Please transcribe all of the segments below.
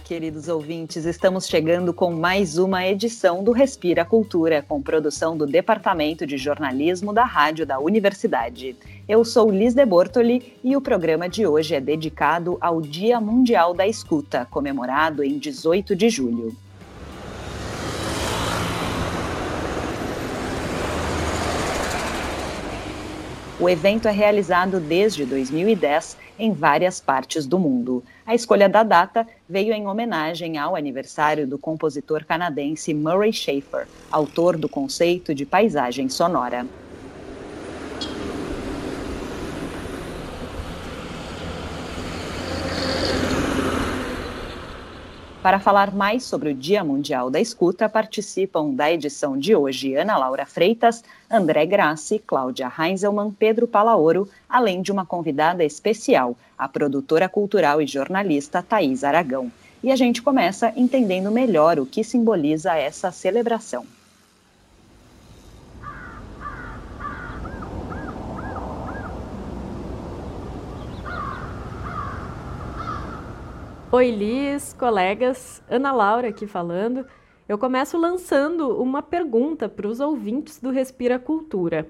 queridos ouvintes. Estamos chegando com mais uma edição do Respira Cultura, com produção do Departamento de Jornalismo da Rádio da Universidade. Eu sou Liz de Bortoli e o programa de hoje é dedicado ao Dia Mundial da Escuta, comemorado em 18 de julho. O evento é realizado desde 2010 em várias partes do mundo. A escolha da data veio em homenagem ao aniversário do compositor canadense Murray Schafer, autor do conceito de paisagem sonora. Para falar mais sobre o Dia Mundial da Escuta, participam da edição de hoje Ana Laura Freitas, André Grassi, Cláudia Heinzelmann, Pedro Palaoro, além de uma convidada especial, a produtora cultural e jornalista Thais Aragão. E a gente começa entendendo melhor o que simboliza essa celebração. Oi, Liz, colegas, Ana Laura aqui falando. Eu começo lançando uma pergunta para os ouvintes do Respira Cultura.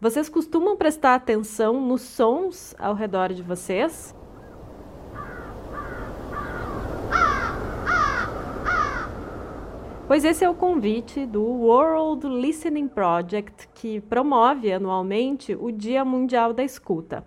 Vocês costumam prestar atenção nos sons ao redor de vocês? Pois esse é o convite do World Listening Project, que promove anualmente o Dia Mundial da Escuta.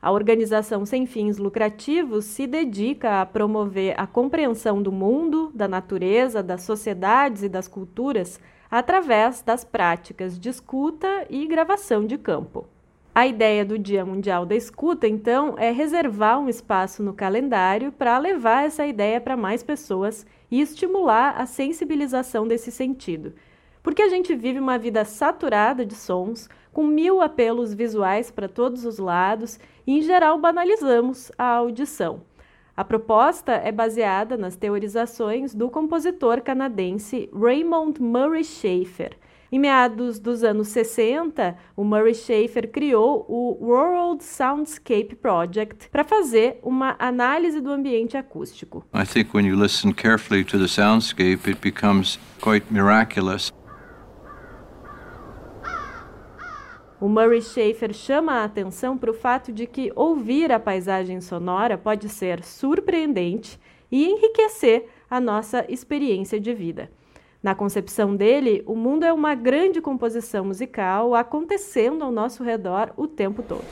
A organização sem fins lucrativos se dedica a promover a compreensão do mundo, da natureza, das sociedades e das culturas através das práticas de escuta e gravação de campo. A ideia do Dia Mundial da Escuta, então, é reservar um espaço no calendário para levar essa ideia para mais pessoas e estimular a sensibilização desse sentido. Porque a gente vive uma vida saturada de sons, com mil apelos visuais para todos os lados e, em geral, banalizamos a audição. A proposta é baseada nas teorizações do compositor canadense Raymond Murray Schafer. Em meados dos anos 60, o Murray Schafer criou o World Soundscape Project para fazer uma análise do ambiente acústico. I think when you listen carefully to the soundscape, it becomes quite miraculous. O Murray Schafer chama a atenção para o fato de que ouvir a paisagem sonora pode ser surpreendente e enriquecer a nossa experiência de vida. Na concepção dele, o mundo é uma grande composição musical acontecendo ao nosso redor o tempo todo.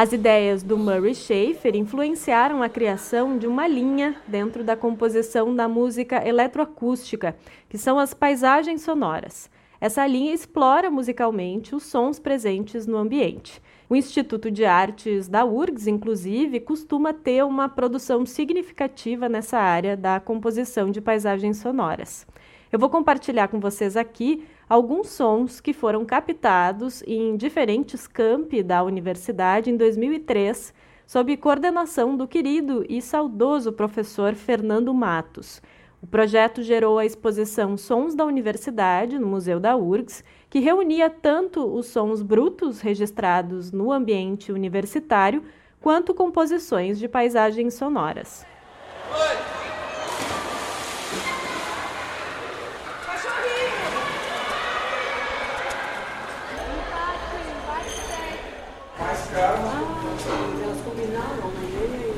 As ideias do Murray Schafer influenciaram a criação de uma linha dentro da composição da música eletroacústica, que são as paisagens sonoras. Essa linha explora musicalmente os sons presentes no ambiente. O Instituto de Artes da URGS, inclusive, costuma ter uma produção significativa nessa área da composição de paisagens sonoras. Eu vou compartilhar com vocês aqui alguns sons que foram captados em diferentes campi da universidade em 2003, sob coordenação do querido e saudoso professor Fernando Matos. O projeto gerou a exposição Sons da Universidade, no Museu da URGS, que reunia tanto os sons brutos registrados no ambiente universitário, quanto composições de paisagens sonoras. Oi. 제가 소비나 오늘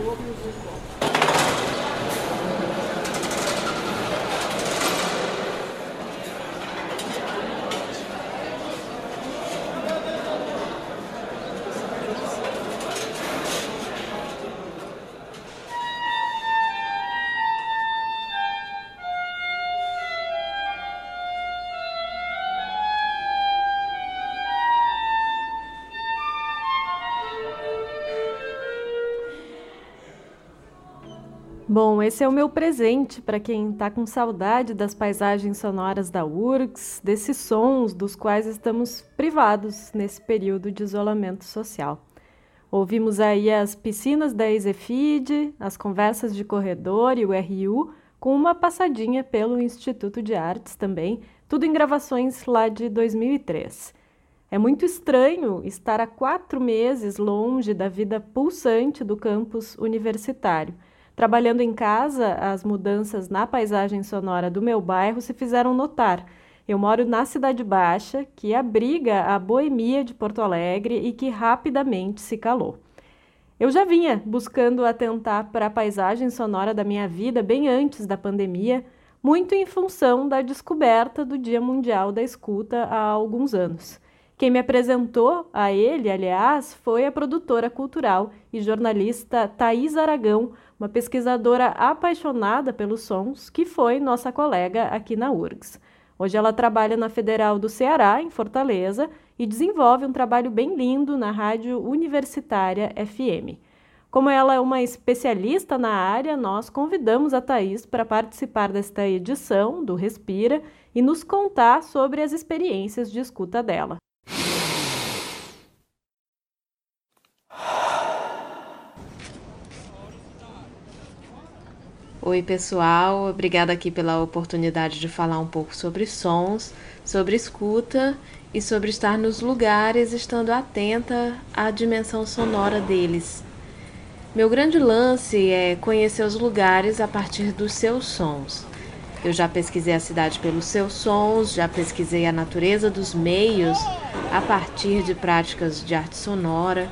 Bom, esse é o meu presente para quem está com saudade das paisagens sonoras da URGS, desses sons dos quais estamos privados nesse período de isolamento social. Ouvimos aí as piscinas da Exefid, as conversas de corredor e o RU, com uma passadinha pelo Instituto de Artes também, tudo em gravações lá de 2003. É muito estranho estar há quatro meses longe da vida pulsante do campus universitário. Trabalhando em casa, as mudanças na paisagem sonora do meu bairro se fizeram notar. Eu moro na Cidade Baixa, que abriga a boemia de Porto Alegre e que rapidamente se calou. Eu já vinha buscando atentar para a paisagem sonora da minha vida bem antes da pandemia, muito em função da descoberta do Dia Mundial da Escuta há alguns anos. Quem me apresentou a ele, aliás, foi a produtora cultural e jornalista Thaís Aragão, uma pesquisadora apaixonada pelos sons, que foi nossa colega aqui na URGS. Hoje ela trabalha na Federal do Ceará, em Fortaleza, e desenvolve um trabalho bem lindo na Rádio Universitária FM. Como ela é uma especialista na área, nós convidamos a Thaís para participar desta edição do Respira e nos contar sobre as experiências de escuta dela. Oi, pessoal. Obrigada aqui pela oportunidade de falar um pouco sobre sons, sobre escuta e sobre estar nos lugares, estando atenta à dimensão sonora deles. Meu grande lance é conhecer os lugares a partir dos seus sons. Eu já pesquisei a cidade pelos seus sons, já pesquisei a natureza dos meios a partir de práticas de arte sonora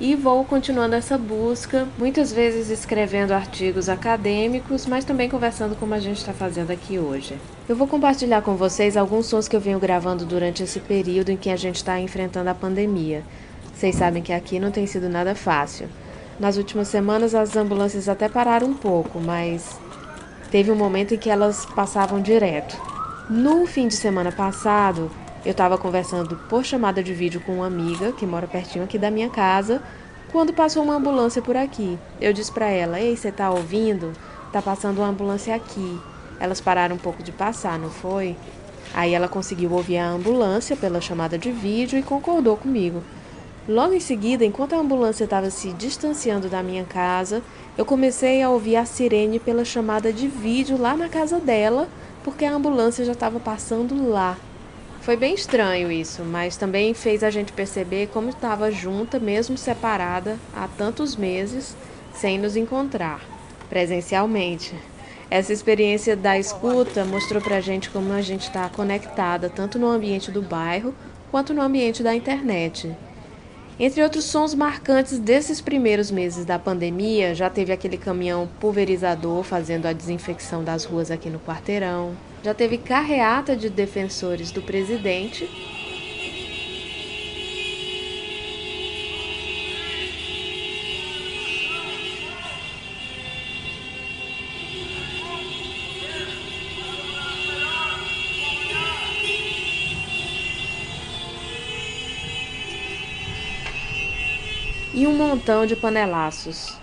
e vou continuando essa busca, muitas vezes escrevendo artigos acadêmicos, mas também conversando como a gente está fazendo aqui hoje. Eu vou compartilhar com vocês alguns sons que eu venho gravando durante esse período em que a gente está enfrentando a pandemia. Vocês sabem que aqui não tem sido nada fácil. Nas últimas semanas as ambulâncias até pararam um pouco, mas teve um momento em que elas passavam direto. No fim de semana passado, eu estava conversando por chamada de vídeo com uma amiga que mora pertinho aqui da minha casa, quando passou uma ambulância por aqui. Eu disse para ela: "Ei, você tá ouvindo? Tá passando uma ambulância aqui". Elas pararam um pouco de passar, não foi? Aí ela conseguiu ouvir a ambulância pela chamada de vídeo e concordou comigo. Logo em seguida, enquanto a ambulância estava se distanciando da minha casa, eu comecei a ouvir a sirene pela chamada de vídeo lá na casa dela, porque a ambulância já estava passando lá. Foi bem estranho isso, mas também fez a gente perceber como estava junta, mesmo separada, há tantos meses, sem nos encontrar presencialmente. Essa experiência da escuta mostrou pra gente como a gente está conectada, tanto no ambiente do bairro quanto no ambiente da internet. Entre outros sons marcantes desses primeiros meses da pandemia, já teve aquele caminhão pulverizador fazendo a desinfecção das ruas aqui no quarteirão. Já teve carreata de defensores do presidente. E um montão de panelaços.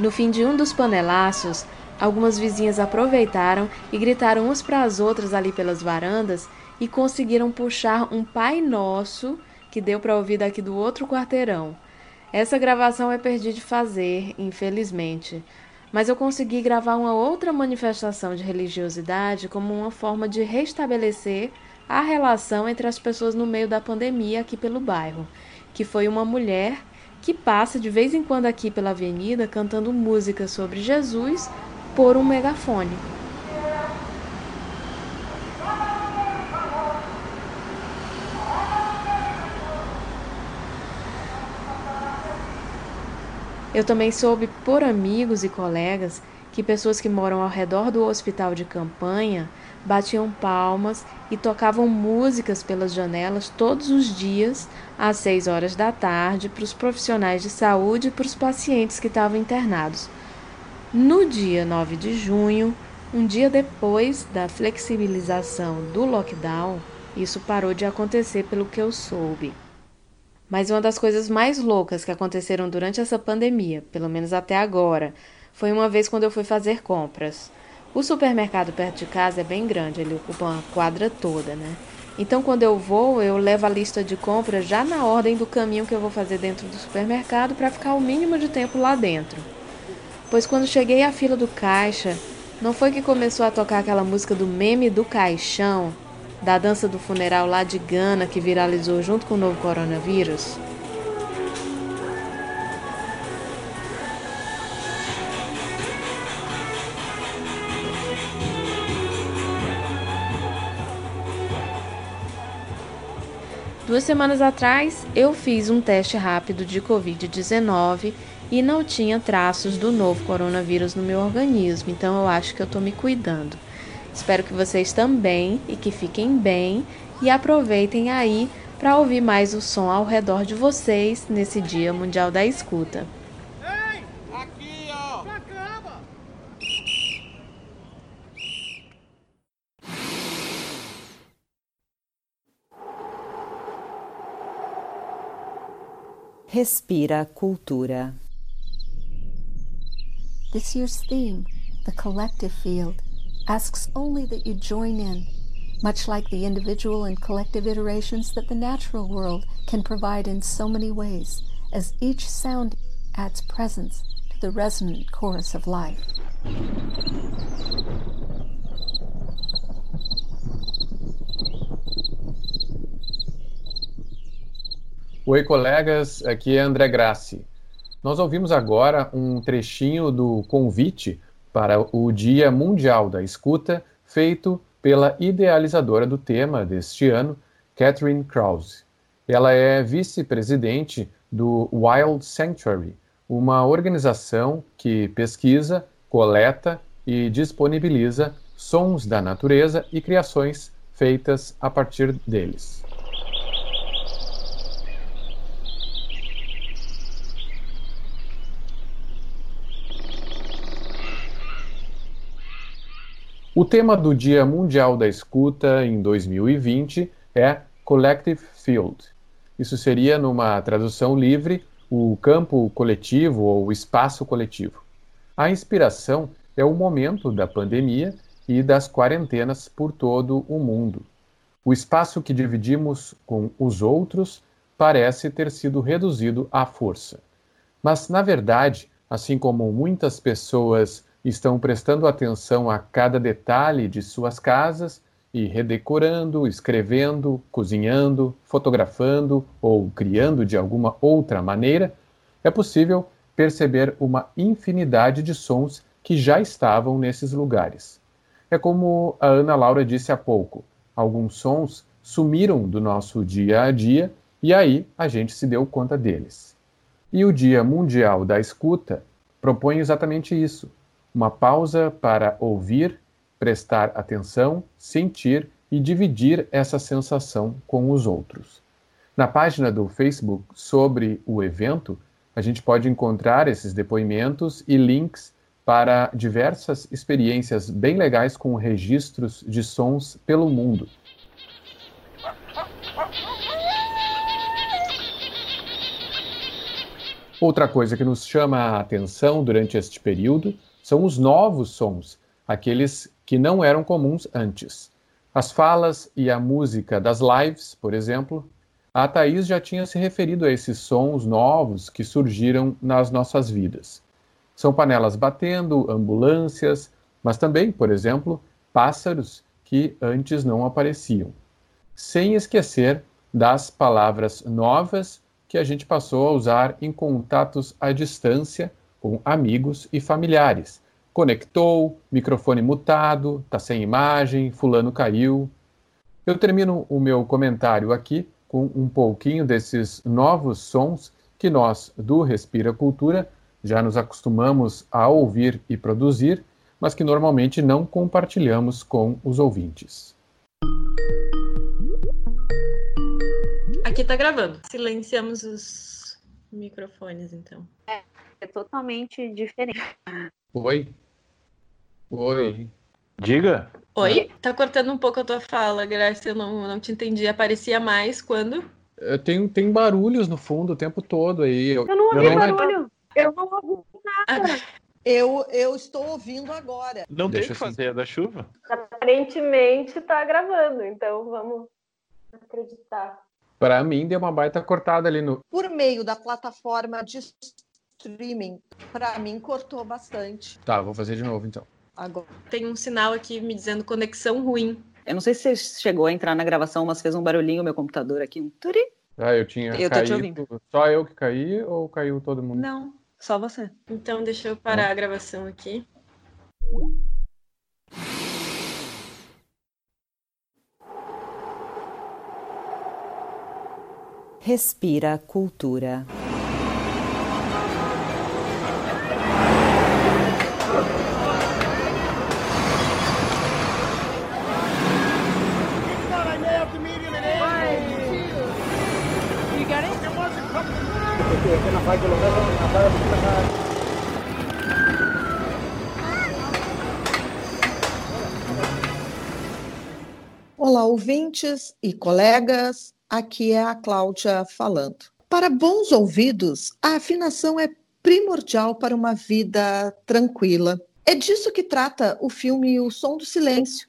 No fim de um dos panelaços, algumas vizinhas aproveitaram e gritaram umas para as outras ali pelas varandas e conseguiram puxar um Pai Nosso que deu para ouvir daqui do outro quarteirão. Essa gravação é perdi de fazer, infelizmente, mas eu consegui gravar uma outra manifestação de religiosidade como uma forma de restabelecer a relação entre as pessoas no meio da pandemia aqui pelo bairro, que foi uma mulher que passa de vez em quando aqui pela avenida cantando música sobre Jesus por um megafone. Eu também soube por amigos e colegas que pessoas que moram ao redor do hospital de campanha batiam palmas e tocavam músicas pelas janelas todos os dias às seis horas da tarde para os profissionais de saúde e para os pacientes que estavam internados. No dia 9 de junho, um dia depois da flexibilização do lockdown, isso parou de acontecer pelo que eu soube. Mas uma das coisas mais loucas que aconteceram durante essa pandemia, pelo menos até agora, foi uma vez quando eu fui fazer compras. O supermercado perto de casa é bem grande, ele ocupa uma quadra toda, né? Então, quando eu vou, eu levo a lista de compras já na ordem do caminho que eu vou fazer dentro do supermercado para ficar o mínimo de tempo lá dentro. Pois quando cheguei à fila do caixa, não foi que começou a tocar aquela música do meme do caixão, da dança do funeral lá de Gana que viralizou junto com o novo coronavírus? Duas semanas atrás, eu fiz um teste rápido de Covid-19 e não tinha traços do novo coronavírus no meu organismo, então eu acho que eu estou me cuidando. Espero que vocês também e que fiquem bem e aproveitem aí para ouvir mais o som ao redor de vocês nesse Dia Mundial da Escuta. Respira Cultura. This year's theme, the collective field, asks only that you join in, much like the individual and collective iterations that the natural world can provide in so many ways, as each sound adds presence to the resonant chorus of life. Oi, colegas, aqui é André Grassi. Nós ouvimos agora um trechinho do convite para o Dia Mundial da Escuta, feito pela idealizadora do tema deste ano, Catherine Krause. Ela é vice-presidente do Wild Sanctuary, uma organização que pesquisa, coleta e disponibiliza sons da natureza e criações feitas a partir deles. O tema do Dia Mundial da Escuta em 2020 é Collective Field. Isso seria, numa tradução livre, o campo coletivo ou espaço coletivo. A inspiração é o momento da pandemia e das quarentenas por todo o mundo. O espaço que dividimos com os outros parece ter sido reduzido à força. Mas, na verdade, assim como muitas pessoas estão prestando atenção a cada detalhe de suas casas e redecorando, escrevendo, cozinhando, fotografando ou criando de alguma outra maneira, é possível perceber uma infinidade de sons que já estavam nesses lugares. É como a Ana Laura disse há pouco: alguns sons sumiram do nosso dia a dia e aí a gente se deu conta deles. E o Dia Mundial da Escuta propõe exatamente isso uma pausa para ouvir, prestar atenção, sentir e dividir essa sensação com os outros. Na página do Facebook sobre o evento, a gente pode encontrar esses depoimentos e links para diversas experiências bem legais com registros de sons pelo mundo. Outra coisa que nos chama a atenção durante este período são os novos sons, aqueles que não eram comuns antes. As falas e a música das lives, por exemplo, a Thaís já tinha se referido a esses sons novos que surgiram nas nossas vidas. São panelas batendo, ambulâncias, mas também, por exemplo, pássaros que antes não apareciam. Sem esquecer das palavras novas que a gente passou a usar em contatos à distância com amigos e familiares. Conectou, microfone mutado, está sem imagem, fulano caiu. Eu termino o meu comentário aqui com um pouquinho desses novos sons que nós, do Respira Cultura, já nos acostumamos a ouvir e produzir, mas que normalmente não compartilhamos com os ouvintes. Aqui está gravando. Silenciamos os microfones, então. É é totalmente diferente. Oi. Oi. Diga. Oi? Tá cortando um pouco a tua fala, Graça. Eu não, não te entendi. Aparecia mais quando? Eu tenho, tem barulhos no fundo o tempo todo aí. Eu, eu não ouvi barulho. Eu não ouvi nada. Eu, eu estou ouvindo agora. Não Deixa tem que assim. fazer, é da chuva. Aparentemente tá gravando, então vamos acreditar. Para mim, deu uma baita cortada ali no. Por meio da plataforma de streaming, para mim cortou bastante. Tá, vou fazer de novo então. Agora. Tem um sinal aqui me dizendo conexão ruim. Eu não sei se você chegou a entrar na gravação, mas fez um barulhinho meu computador aqui, um turi. Ah, eu tinha Eu tô te caído. Só eu que caí ou caiu todo mundo? Não, só você. Então deixa eu parar a gravação aqui. Respira cultura. Olá, ouvintes e colegas. Aqui é a Cláudia falando. Para bons ouvidos, a afinação é primordial para uma vida tranquila. É disso que trata o filme O Som do Silêncio.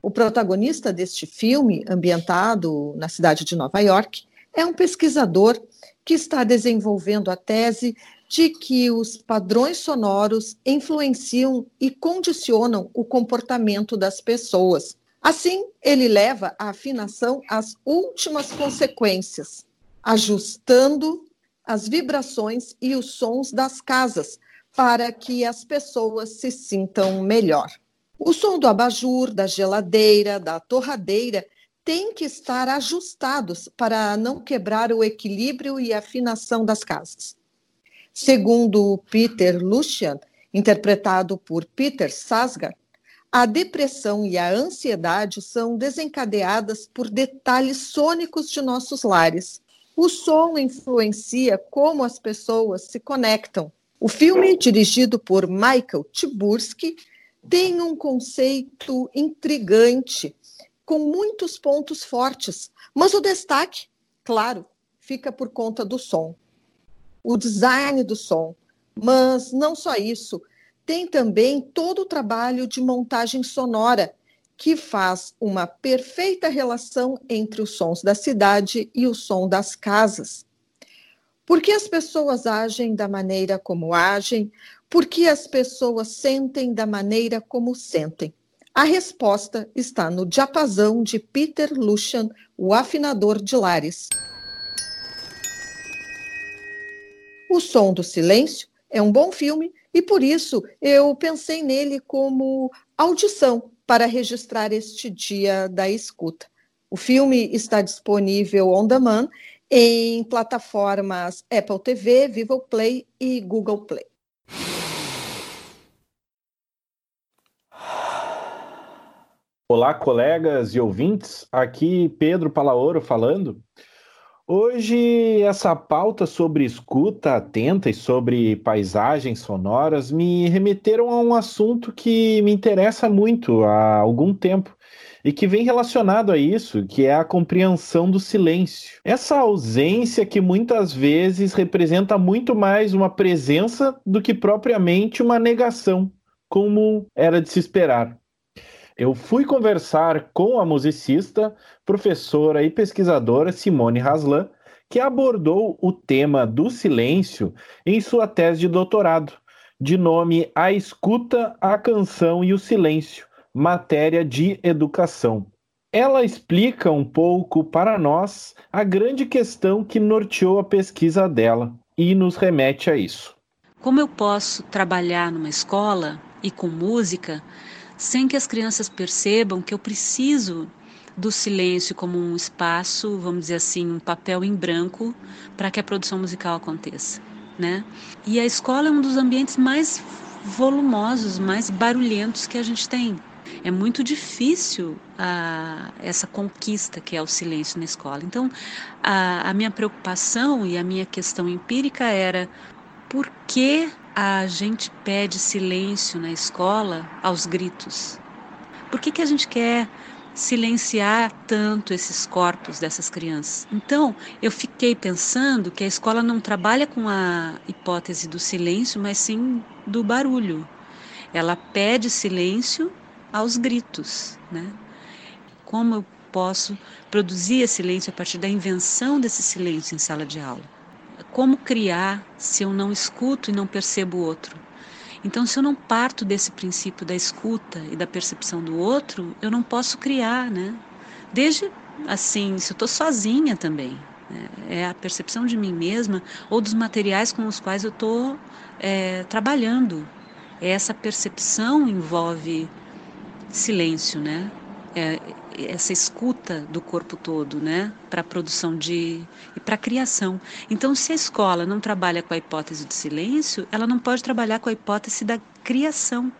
O protagonista deste filme, ambientado na cidade de Nova York, é um pesquisador que está desenvolvendo a tese de que os padrões sonoros influenciam e condicionam o comportamento das pessoas. Assim, ele leva a afinação às últimas consequências, ajustando as vibrações e os sons das casas para que as pessoas se sintam melhor. O som do abajur, da geladeira, da torradeira tem que estar ajustados para não quebrar o equilíbrio e afinação das casas. Segundo Peter Lucian, interpretado por Peter Sarsgaard, a depressão e a ansiedade são desencadeadas por detalhes sônicos de nossos lares. O som influencia como as pessoas se conectam. O filme, dirigido por Michael Tibursky, tem um conceito intrigante, com muitos pontos fortes, mas o destaque, claro, fica por conta do som. O design do som, mas não só isso, tem também todo o trabalho de montagem sonora, que faz uma perfeita relação entre os sons da cidade e o som das casas. Por que as pessoas agem da maneira como agem? Por que as pessoas sentem da maneira como sentem? A resposta está no diapasão de Peter Lucian, o afinador de lares. O Som do Silêncio é um bom filme e por isso eu pensei nele como audição para registrar este dia da escuta. O filme está disponível on demand em plataformas Apple TV, Vivo Play e Google Play. Olá, colegas e ouvintes. Aqui Pedro Palaoro falando. Hoje, essa pauta sobre escuta atenta e sobre paisagens sonoras me remeteram a um assunto que me interessa muito há algum tempo e que vem relacionado a isso, que é a compreensão do silêncio. Essa ausência que muitas vezes representa muito mais uma presença do que propriamente uma negação, como era de se esperar. Eu fui conversar com a musicista, professora e pesquisadora Simone Haslan, que abordou o tema do silêncio em sua tese de doutorado, de nome A Escuta, a Canção e o Silêncio, matéria de educação. Ela explica um pouco para nós a grande questão que norteou a pesquisa dela e nos remete a isso. Como eu posso trabalhar numa escola e com música sem que as crianças percebam que eu preciso do silêncio como um espaço, vamos dizer assim, um papel em branco para que a produção musical aconteça, né? E a escola é um dos ambientes mais volumosos, mais barulhentos que a gente tem. É muito difícil a, essa conquista que é o silêncio na escola. Então, a, a minha preocupação e a minha questão empírica era por que a gente pede silêncio na escola aos gritos? Por que, que a gente quer silenciar tanto esses corpos dessas crianças. Então, eu fiquei pensando que a escola não trabalha com a hipótese do silêncio, mas sim do barulho. Ela pede silêncio aos gritos, né? Como eu posso produzir esse silêncio a partir da invenção desse silêncio em sala de aula? Como criar se eu não escuto e não percebo o outro? Então, se eu não parto desse princípio da escuta e da percepção do outro, eu não posso criar, né? Desde assim, se eu estou sozinha também, né? é a percepção de mim mesma ou dos materiais com os quais eu estou é, trabalhando. Essa percepção envolve silêncio, né? É, essa escuta do corpo todo, né, para a produção de e para a criação. Então, se a escola não trabalha com a hipótese do silêncio, ela não pode trabalhar com a hipótese da criação.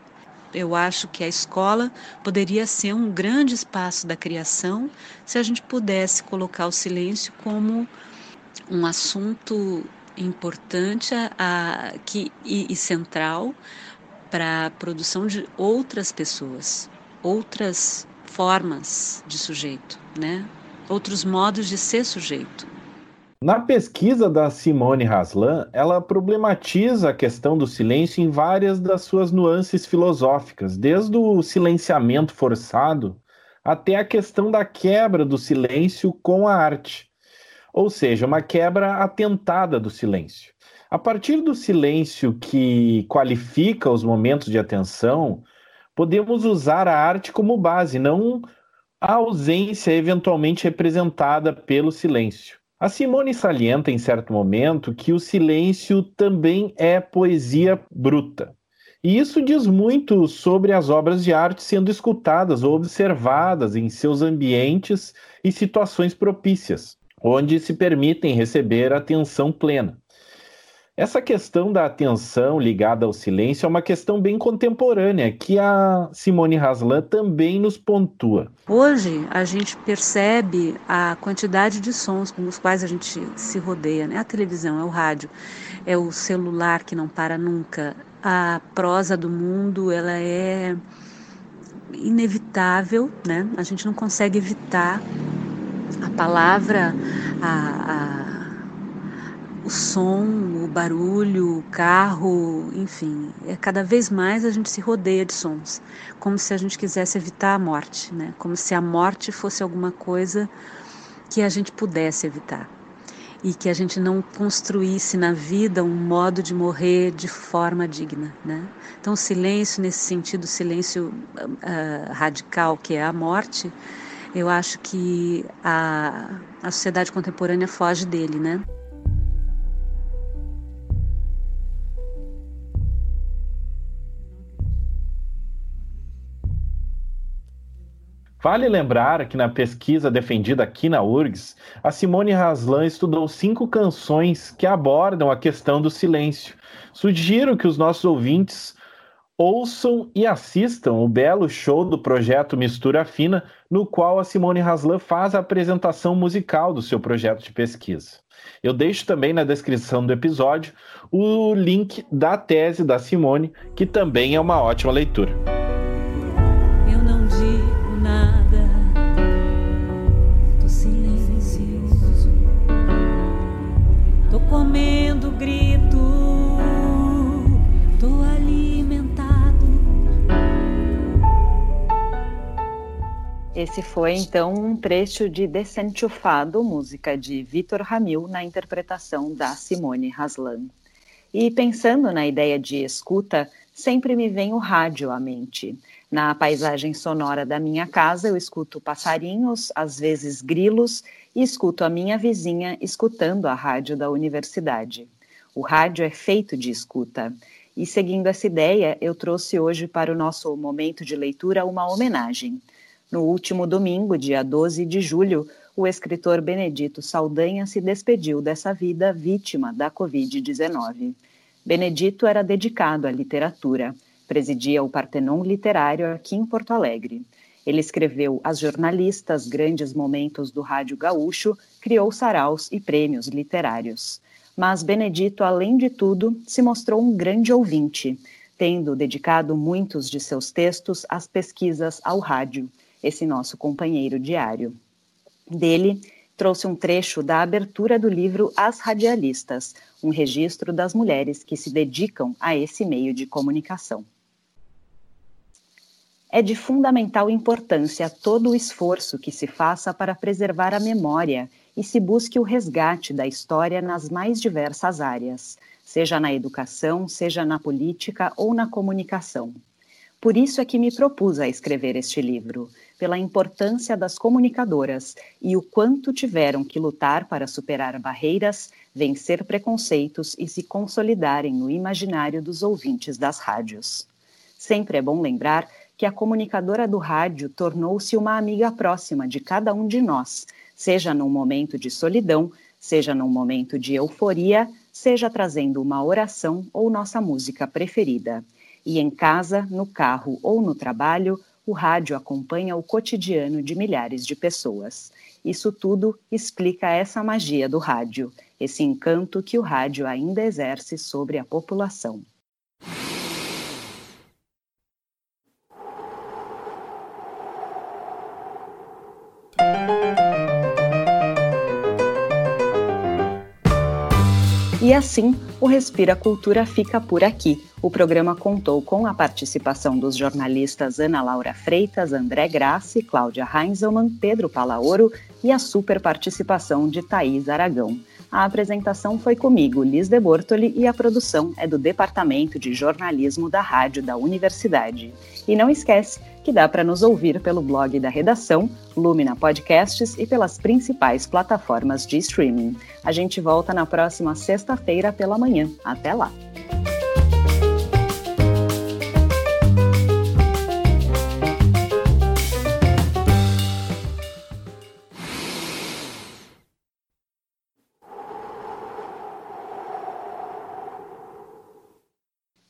Eu acho que a escola poderia ser um grande espaço da criação se a gente pudesse colocar o silêncio como um assunto importante a, que, e, e central para a produção de outras pessoas, outras formas de sujeito, né? outros modos de ser sujeito. Na pesquisa da Simone Haslan, ela problematiza a questão do silêncio em várias das suas nuances filosóficas, desde o silenciamento forçado até a questão da quebra do silêncio com a arte, ou seja, uma quebra atentada do silêncio. A partir do silêncio que qualifica os momentos de atenção, podemos usar a arte como base, não a ausência eventualmente representada pelo silêncio. A Simone salienta em certo momento que o silêncio também é poesia bruta. E isso diz muito sobre as obras de arte sendo escutadas ou observadas em seus ambientes e situações propícias, onde se permitem receber atenção plena. Essa questão da atenção ligada ao silêncio é uma questão bem contemporânea, que a Simone Haslan também nos pontua. Hoje, a gente percebe a quantidade de sons com os quais a gente se rodeia, né? A televisão, é o rádio, é o celular que não para nunca. A prosa do mundo, ela é inevitável, né? A gente não consegue evitar a palavra, a, a o som, o barulho, o carro, enfim, é cada vez mais a gente se rodeia de sons, como se a gente quisesse evitar a morte, né? Como se a morte fosse alguma coisa que a gente pudesse evitar e que a gente não construísse na vida um modo de morrer de forma digna, né? Então, o silêncio nesse sentido, o silêncio uh, radical que é a morte, eu acho que a, a sociedade contemporânea foge dele, né? Vale lembrar que na pesquisa defendida aqui na URGS, a Simone Haslan estudou cinco canções que abordam a questão do silêncio. Sugiro que os nossos ouvintes ouçam e assistam o belo show do projeto Mistura Fina, no qual a Simone Haslan faz a apresentação musical do seu projeto de pesquisa. Eu deixo também na descrição do episódio o link da tese da Simone, que também é uma ótima leitura. Comendo grito, tô alimentado. Esse foi então um trecho de Desenchufado, música de Vitor Ramil, na interpretação da Simone Haslan. E pensando na ideia de escuta, sempre me vem o rádio à mente. Na paisagem sonora da minha casa, eu escuto passarinhos, às vezes grilos, e escuto a minha vizinha escutando a rádio da universidade. O rádio é feito de escuta. E seguindo essa ideia, eu trouxe hoje para o nosso momento de leitura uma homenagem. No último domingo, dia 12 de julho, o escritor Benedito Saldanha se despediu dessa vida vítima da Covid-19. Benedito era dedicado à literatura, presidia o Partenon Literário aqui em Porto Alegre. Ele escreveu As Jornalistas, Grandes Momentos do Rádio Gaúcho, criou saraus e prêmios literários. Mas Benedito, além de tudo, se mostrou um grande ouvinte, tendo dedicado muitos de seus textos às pesquisas ao rádio. esse nosso companheiro diário. Dele, trouxe um trecho da abertura do livro As Radialistas, um registro das mulheres que se dedicam a esse meio de comunicação. É de fundamental importância todo o esforço que se faça para preservar a memória e se busque o resgate da história nas mais diversas áreas, seja na educação, seja na política ou na comunicação. Por isso é que me propus a escrever este livro, pela importância das comunicadoras e o quanto tiveram que lutar para superar barreiras, vencer preconceitos e se consolidarem no imaginário dos ouvintes das rádios. Sempre é bom lembrar que a comunicadora do rádio tornou-se uma amiga próxima de cada um de nós, seja num momento de solidão, seja num momento de euforia, seja trazendo uma oração ou nossa música preferida. E em casa, no carro ou no trabalho, o rádio acompanha o cotidiano de milhares de pessoas. Isso tudo explica essa magia do rádio, esse encanto que o rádio ainda exerce sobre a população. E assim, o Respira Cultura fica por aqui. O programa contou com a participação dos jornalistas Ana Laura Freitas, André Grassi, Cláudia Heinzelmann, Pedro Palaoro e a super participação de Thaís Aragão. A apresentação foi comigo, Liz de Bortoli, e a produção é do Departamento de Jornalismo da Rádio da Universidade. E não esquece que dá para nos ouvir pelo blog da redação, Lumina Podcasts e pelas principais plataformas de streaming. A gente volta na próxima sexta-feira pela manhã. Até lá!